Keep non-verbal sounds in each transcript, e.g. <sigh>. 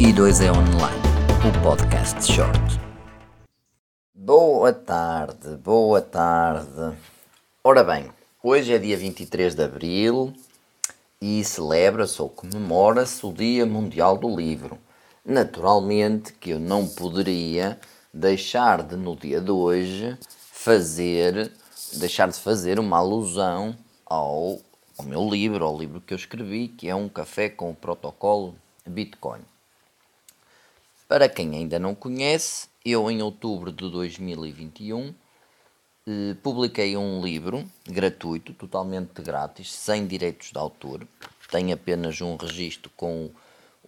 I2 é Online, o podcast short. Boa tarde, boa tarde. Ora bem, hoje é dia 23 de abril e celebra-se ou comemora-se o Dia Mundial do Livro. Naturalmente que eu não poderia deixar de, no dia de hoje, fazer, deixar de fazer uma alusão ao, ao meu livro, ao livro que eu escrevi, que é um café com o protocolo Bitcoin. Para quem ainda não conhece, eu em outubro de 2021 eh, publiquei um livro gratuito, totalmente grátis, sem direitos de autor. Tem apenas um registro com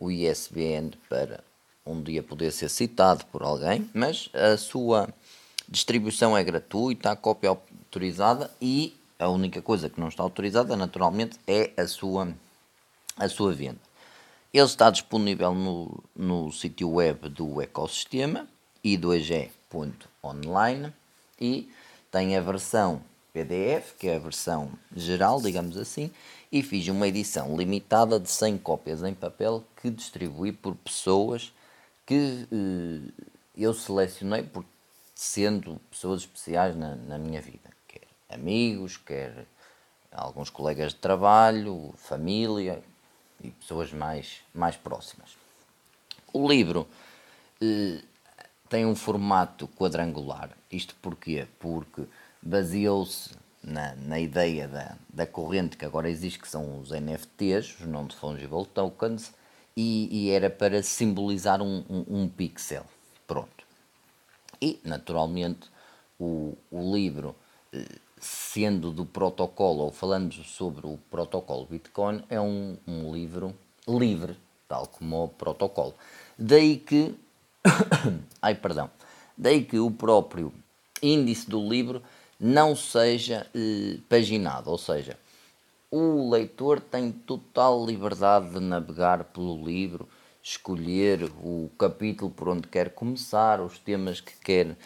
o ISBN para um dia poder ser citado por alguém, mas a sua distribuição é gratuita, a cópia autorizada e a única coisa que não está autorizada, naturalmente, é a sua, a sua venda. Ele está disponível no, no sítio web do ecossistema i2g.online e tem a versão PDF, que é a versão geral, digamos assim, e fiz uma edição limitada de 100 cópias em papel que distribuí por pessoas que eh, eu selecionei por sendo pessoas especiais na, na minha vida, quer amigos, quer alguns colegas de trabalho, família, e pessoas mais, mais próximas. O livro eh, tem um formato quadrangular. Isto porquê? Porque baseou-se na, na ideia da, da corrente que agora existe, que são os NFTs, os Non-Fungible Tokens, e, e, era para simbolizar um, um, um, pixel. Pronto. E, naturalmente, o, o livro eh, sendo do protocolo, ou falando sobre o protocolo Bitcoin, é um, um livro livre, tal como o protocolo. Daí que, <coughs> ai perdão, daí que o próprio índice do livro não seja eh, paginado, ou seja, o leitor tem total liberdade de navegar pelo livro, escolher o capítulo por onde quer começar, os temas que quer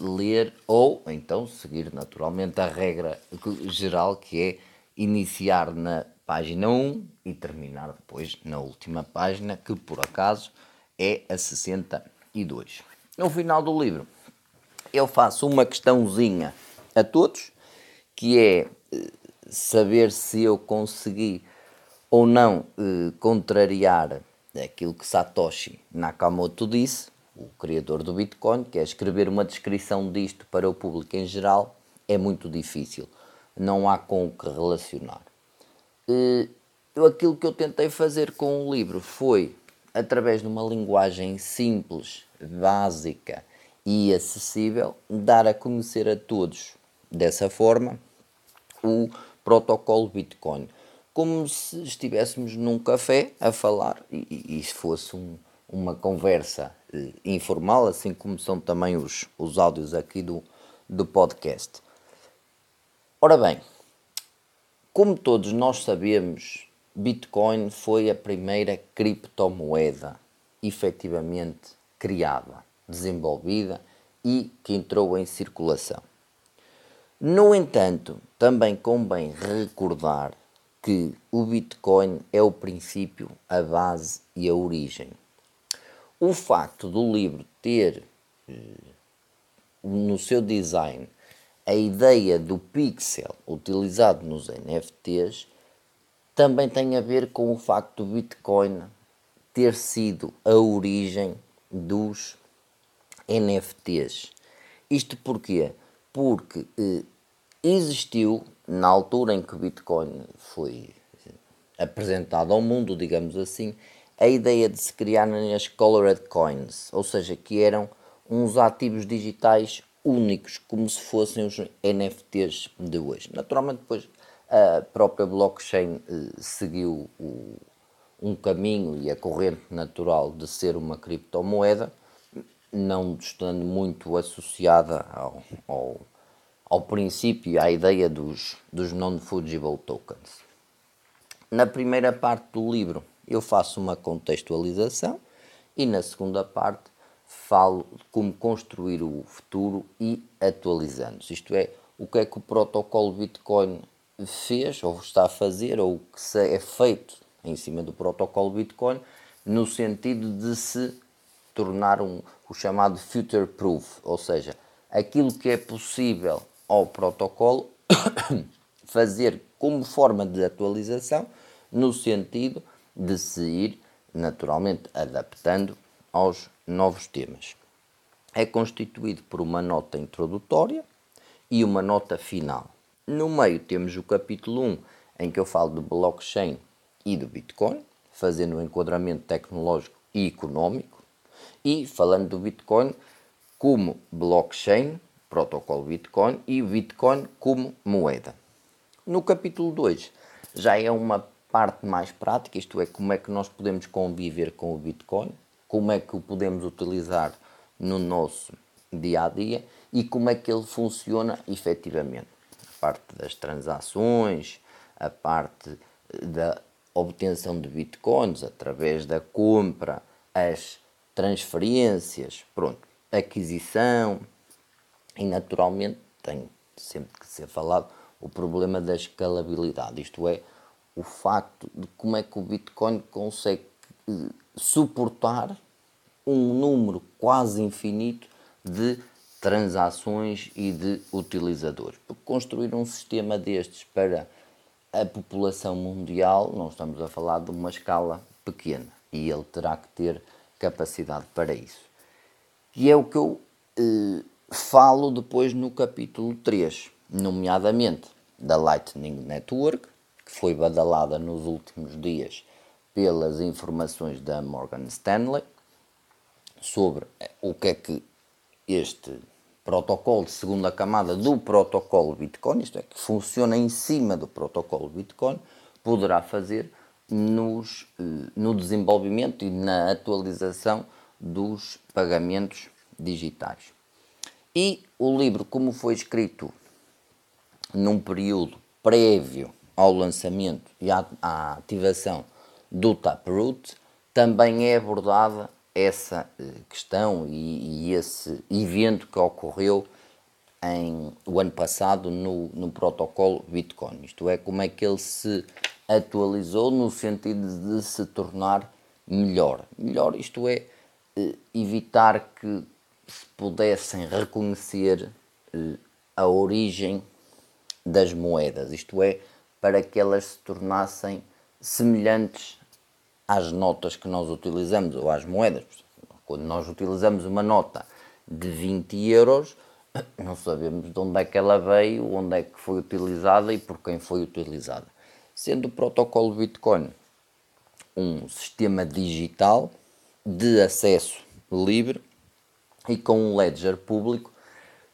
ler ou então seguir naturalmente a regra geral que é iniciar na página 1 e terminar depois na última página, que por acaso é a 62. No final do livro, eu faço uma questãozinha a todos, que é eh, saber se eu consegui ou não eh, contrariar aquilo que Satoshi Nakamoto disse, o criador do Bitcoin, que é escrever uma descrição disto para o público em geral, é muito difícil. Não há com o que relacionar. Eu, aquilo que eu tentei fazer com o livro foi, através de uma linguagem simples, básica e acessível, dar a conhecer a todos, dessa forma, o protocolo Bitcoin. Como se estivéssemos num café a falar e, e se fosse um, uma conversa informal, assim como são também os, os áudios aqui do, do podcast. Ora bem, como todos nós sabemos, Bitcoin foi a primeira criptomoeda efetivamente criada, desenvolvida e que entrou em circulação. No entanto, também convém recordar que o Bitcoin é o princípio, a base e a origem o facto do livro ter eh, no seu design a ideia do pixel utilizado nos NFTs também tem a ver com o facto do Bitcoin ter sido a origem dos NFTs. Isto porquê? Porque eh, existiu, na altura em que o Bitcoin foi apresentado ao mundo, digamos assim, a ideia de se criarem as Colored Coins, ou seja, que eram uns ativos digitais únicos, como se fossem os NFTs de hoje. Naturalmente, depois a própria blockchain eh, seguiu o, um caminho e a corrente natural de ser uma criptomoeda, não estando muito associada ao, ao, ao princípio, à ideia dos, dos non-fungible tokens. Na primeira parte do livro, eu faço uma contextualização e na segunda parte falo como construir o futuro e atualizando-se. Isto é, o que é que o protocolo Bitcoin fez ou está a fazer ou o que é feito em cima do protocolo Bitcoin no sentido de se tornar um, o chamado future proof, ou seja, aquilo que é possível ao protocolo <coughs> fazer como forma de atualização, no sentido de se ir naturalmente adaptando aos novos temas. É constituído por uma nota introdutória e uma nota final. No meio temos o capítulo 1, em que eu falo do blockchain e do Bitcoin, fazendo um enquadramento tecnológico e económico, e falando do Bitcoin como blockchain, protocolo Bitcoin, e o Bitcoin como moeda. No capítulo 2 já é uma parte mais prática, isto é, como é que nós podemos conviver com o Bitcoin, como é que o podemos utilizar no nosso dia a dia e como é que ele funciona efetivamente. A parte das transações, a parte da obtenção de bitcoins através da compra, as transferências, pronto, aquisição e naturalmente tem sempre que ser falado o problema da escalabilidade, isto é, o facto de como é que o Bitcoin consegue eh, suportar um número quase infinito de transações e de utilizadores. Porque construir um sistema destes para a população mundial, não estamos a falar de uma escala pequena e ele terá que ter capacidade para isso. E é o que eu eh, falo depois no capítulo 3, nomeadamente da Lightning Network, foi badalada nos últimos dias pelas informações da Morgan Stanley sobre o que é que este protocolo de segunda camada do protocolo Bitcoin, isto é, que funciona em cima do protocolo Bitcoin, poderá fazer nos, eh, no desenvolvimento e na atualização dos pagamentos digitais. E o livro, como foi escrito num período prévio ao lançamento e à, à ativação do Taproot, também é abordada essa eh, questão e, e, esse evento que ocorreu em, o ano passado no, no protocolo Bitcoin. Isto é, como é que ele se atualizou no sentido de se tornar melhor. Melhor, isto é, eh, evitar que se pudessem reconhecer eh, a origem das moedas, isto é, para que elas se tornassem semelhantes às notas que nós utilizamos ou às moedas. Quando nós utilizamos uma nota de 20 euros, <coughs> não sabemos de onde é que ela veio, onde é que foi utilizada e por quem foi utilizada. Sendo o protocolo Bitcoin um sistema digital de acesso livre e com um ledger público,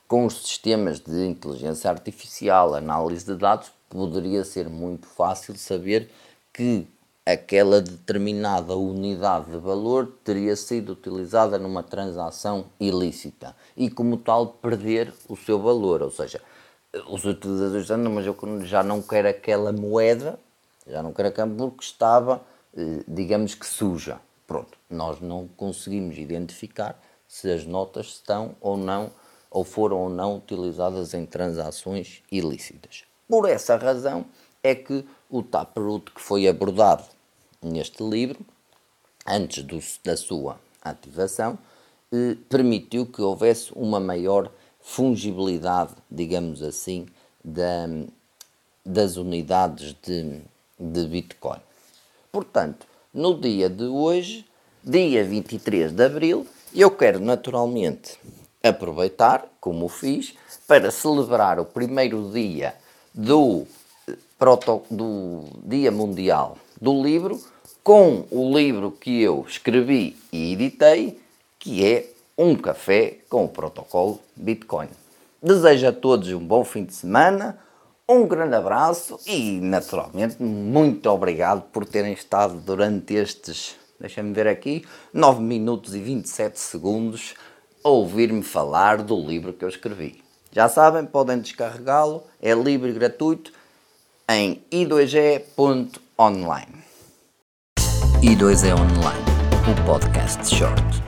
com os sistemas de inteligência artificial, análise de dados, poderia ser muito fácil saber que aquela determinada unidade de valor teria sido utilizada numa transação ilícita e, como tal, perder o seu valor. Ou seja, os utilizadores dizem, mas eu já não quero aquela moeda, já não quero aquela porque estava, eh, digamos que suja. Pronto, nós não conseguimos identificar se as notas estão ou não, ou foram ou não utilizadas em transações ilícitas. Por essa razão é que o Taproot que foi abordado neste livro, antes do, da sua ativação, eh, permitiu que houvesse uma maior fungibilidade, digamos assim, da, das unidades de, de Bitcoin. Portanto, no dia de hoje, dia 23 de abril, eu quero naturalmente aproveitar, como fiz, para celebrar o primeiro dia do, proto, do Dia Mundial do livro com o livro que eu escrevi e editei, que é Um Café com o Protocolo Bitcoin. Desejo a todos um bom fim de semana, um grande abraço e, naturalmente, muito obrigado por terem estado durante estes, deixa-me ver aqui, 9 minutos e 27 segundos a ouvir-me falar do livro que eu escrevi. Já sabem, podem descarregá-lo, é livre e gratuito em i2g.online. I2E Online, o podcast short.